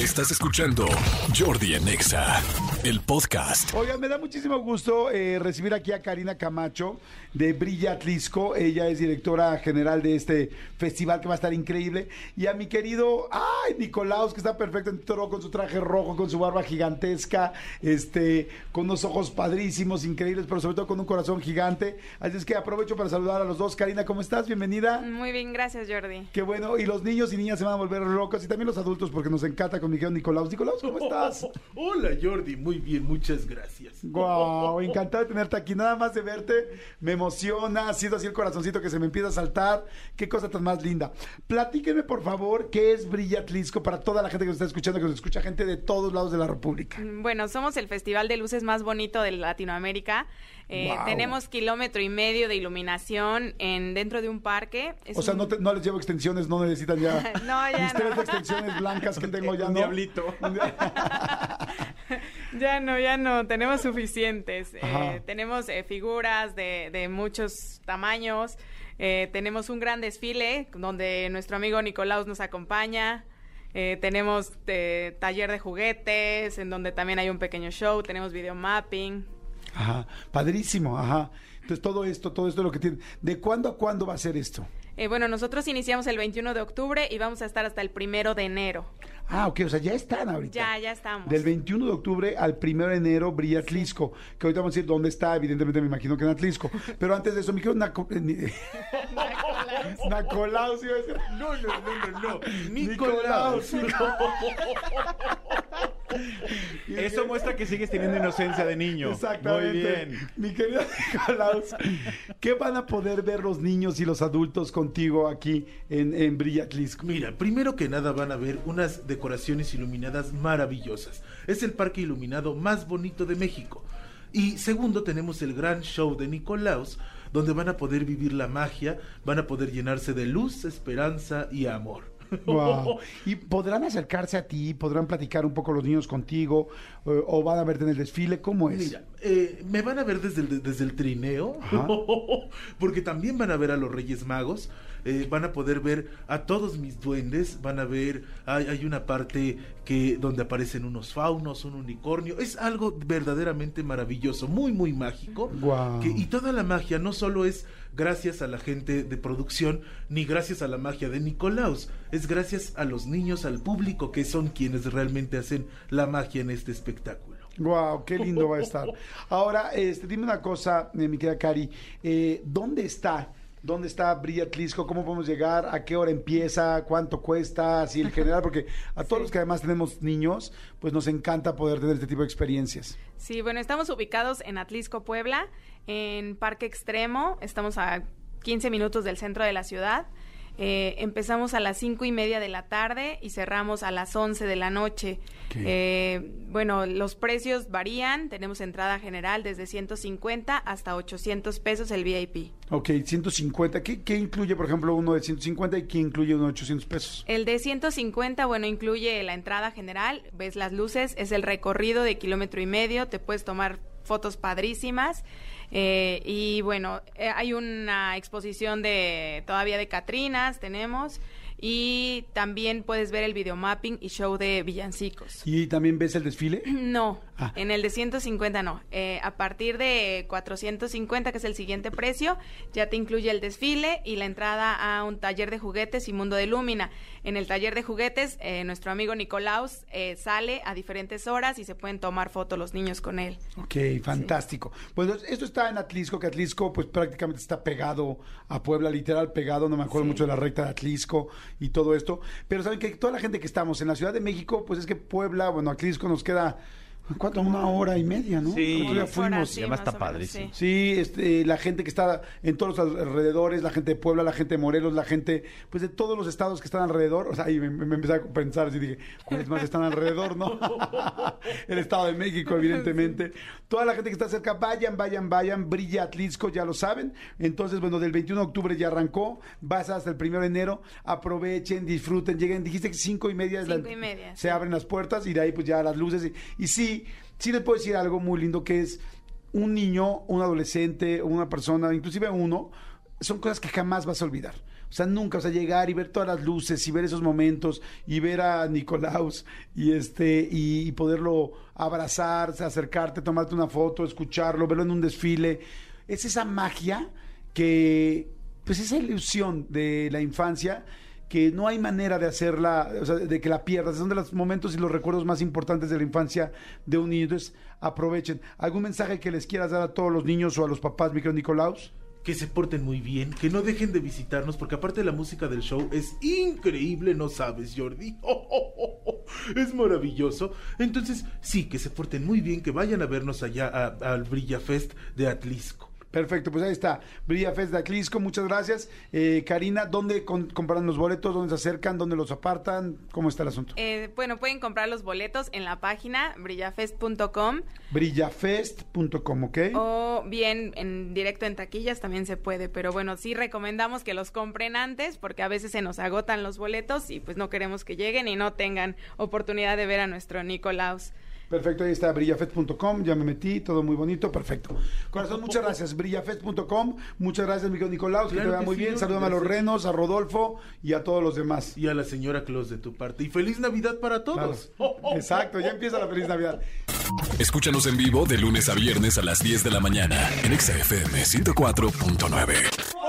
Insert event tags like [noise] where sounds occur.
Estás escuchando Jordi en Exa, el podcast. Oigan, me da muchísimo gusto eh, recibir aquí a Karina Camacho de Brilla Atlisco. Ella es directora general de este festival que va a estar increíble. Y a mi querido, ay, Nicolaus, que está perfecto en toro con su traje rojo, con su barba gigantesca, este, con unos ojos padrísimos, increíbles, pero sobre todo con un corazón gigante. Así es que aprovecho para saludar a los dos. Karina, ¿cómo estás? Bienvenida. Muy bien, gracias Jordi. Qué bueno. Y los niños y niñas se van a volver locos y también los adultos porque nos encanta con mi querido Nicolaus. Nicolaus, ¿cómo estás? [laughs] Hola Jordi, muy bien, muchas gracias. Wow, [laughs] encantado de tenerte aquí. Nada más de verte me emociona. Ha sido así el corazoncito que se me empieza a saltar. Qué cosa tan más linda. Platíquenme, por favor, qué es Brilla Atlisco para toda la gente que nos está escuchando, que nos escucha gente de todos lados de la República. Bueno, somos el festival de luces más bonito de Latinoamérica. Eh, Wow. Tenemos kilómetro y medio de iluminación en dentro de un parque. Es O sea, un- no, te- no les llevo extensiones, no necesitan ya. [laughs] No, ya Mis no. tres extensiones blancas que tengo ya no. Diablito. [laughs] Ya no, ya no, tenemos suficientes. Eh, tenemos eh, figuras de, de muchos tamaños. Eh, tenemos un gran desfile donde nuestro amigo Nicolaus nos acompaña. Eh, tenemos taller de juguetes, en donde también hay un pequeño show. Tenemos video mapping. Ajá, padrísimo, ajá. Entonces todo esto, todo esto es lo que tiene. ¿De cuándo a cuándo va a ser esto? Eh, bueno, nosotros iniciamos el 21 de octubre y vamos a estar hasta el primero de enero. Ah, ok, o sea, ya están ahorita. Ya, ya estamos. Del 21 de octubre al 1 de enero brilla Atlisco, que ahorita vamos a decir dónde está, evidentemente me imagino que en Atlisco. Pero antes de eso, me quiero Naco... eh, [laughs] Nacolaus, iba a decir. No, no, no, no, no. Nicolaus. Nicolás. [laughs] Eso muestra que sigues teniendo inocencia de niño. Exactamente. Muy bien. Mi querido Nicolaus, ¿qué van a poder ver los niños y los adultos contigo aquí en, en? Mira, primero que nada van a ver unas decoraciones iluminadas maravillosas. Es el parque iluminado más bonito de México. Y segundo, tenemos el gran show de Nicolaus, donde van a poder vivir la magia, van a poder llenarse de luz, esperanza y amor. [laughs] Wow. [laughs] ¿Y podrán acercarse a ti? ¿Podrán platicar un poco los niños contigo? eh, ¿O van a verte en el desfile? ¿Cómo es? Mira, eh, me van a ver desde el, desde el trineo, [laughs] porque también van a ver a los Reyes Magos, eh, van a poder ver a todos mis duendes, van a ver, hay, hay una parte que donde aparecen unos faunos, un unicornio, es algo verdaderamente maravilloso, muy, muy mágico. Que- y toda la magia no solo es gracias a la gente de producción, ni gracias a la magia de Nicolaus, es gracias a los niños, al público, que son quienes realmente hacen la magia en este espectáculo. Wow, qué lindo va a estar. [laughs] Ahora, este, dime una cosa, eh, mi querida Cari, eh, ¿dónde está? ¿Dónde está Brilla Atlisco? ¿Cómo podemos llegar? ¿A qué hora empieza? ¿Cuánto cuesta? Así en [laughs] general, porque a todos los que además tenemos niños, pues nos encanta poder tener este tipo de experiencias. Sí, bueno, estamos ubicados en Atlisco, Puebla, en Parque Extremo. Estamos a 15 minutos del centro de la ciudad. Eh, empezamos a las cinco y media de la tarde y cerramos a las 11 de la noche. Eh, bueno, los precios varían. Tenemos entrada general desde 150 hasta 800 pesos el VIP. Ok, 150. ¿Qué, qué incluye, por ejemplo, uno de 150 y qué incluye uno de 800 pesos? El de 150, bueno, incluye la entrada general, ves las luces, es el recorrido de kilómetro y medio, te puedes tomar fotos padrísimas. Eh, y bueno, eh, hay una exposición de todavía de Catrinas, tenemos. Y también puedes ver el videomapping y show de villancicos. ¿Y también ves el desfile? No, Ah. en el de 150 no. Eh, a partir de 450, que es el siguiente precio, ya te incluye el desfile y la entrada a un taller de juguetes y Mundo de Lúmina. En el taller de juguetes, eh, nuestro amigo Nicolaus eh, sale a diferentes horas y se pueden tomar fotos los niños con él. Ok, fantástico. Pues esto está en Atlisco, que Atlisco pues prácticamente está pegado a Puebla, literal pegado, no me acuerdo Sí. mucho de la recta de Atlisco y todo esto. Pero saben que toda la gente que estamos en la Ciudad de México, pues es que Puebla, bueno, Atlisco nos queda ¿Cuánto? Una hora y media, ¿no? Sí. Nosotros ya fuimos. sí, además más está padrísimo. sí. Sí, este, la gente que está en todos los alrededores, la gente de Puebla, la gente de Morelos, la gente, pues de todos los estados que están alrededor, o sea, y me, me empecé a pensar así, dije, ¿cuáles más están alrededor, no? [laughs] El Estado de México, evidentemente. Toda la gente que está cerca, vayan, vayan, vayan, Brilla Atlisco, ya lo saben. Entonces, bueno, del 21 de octubre ya arrancó, vas hasta el 1 de enero, aprovechen, disfruten, lleguen, dijiste que cinco y media es la- Cinco y media, se sí. abren las puertas y de ahí pues ya las luces. Y, y sí, sí les puedo decir algo muy lindo que es un niño, un adolescente, una persona, inclusive uno, son cosas que jamás vas a olvidar. O O sea, nunca, o sea, llegar y ver todas las luces y ver esos momentos y ver a Nicolaus y este y, y poderlo abrazar, acercarte, tomarte una foto, escucharlo, verlo en un desfile. Es esa magia que, pues esa ilusión de la infancia que no hay manera de hacerla, o sea, de que la pierdas. Son de los momentos y los recuerdos más importantes de la infancia de un niño. Entonces, aprovechen. ¿Algún mensaje que les quieras dar a todos los niños o a los papás, mi querido Nicolaus? que se porten muy bien, que no dejen de visitarnos, porque aparte la música del show es increíble, no sabes, Jordi. [laughs] es maravilloso. Entonces, sí, que se porten muy bien, que vayan a vernos allá al Brilla Fest de Atlisco. Perfecto, pues ahí está. Brilla Fest de Aclisco, muchas gracias. Eh, Karina, ¿dónde compran los boletos? ¿Dónde se acercan? ¿Dónde los apartan? ¿Cómo está el asunto? Eh, bueno, pueden comprar los boletos en la página brillafest.com. Brillafest.com, ¿ok? O bien en directo en taquillas también se puede, pero bueno, sí recomendamos que los compren antes porque a veces se nos agotan los boletos y pues no queremos que lleguen y no tengan oportunidad de ver a nuestro Nicolaus. Perfecto, ahí está brillafest.com, ya me metí, todo muy bonito, perfecto. Corazón, muchas gracias, brillafest.com, muchas gracias, Miguel Nicolaus, que te vea muy bien, saludame a los renos, a Rodolfo y a todos los demás. Y a la señora Claus de tu parte. Y feliz Navidad para todos. Exacto, ya empieza la feliz Navidad. Escúchanos en vivo de lunes a viernes a las 10 de la mañana en XFM 104.9.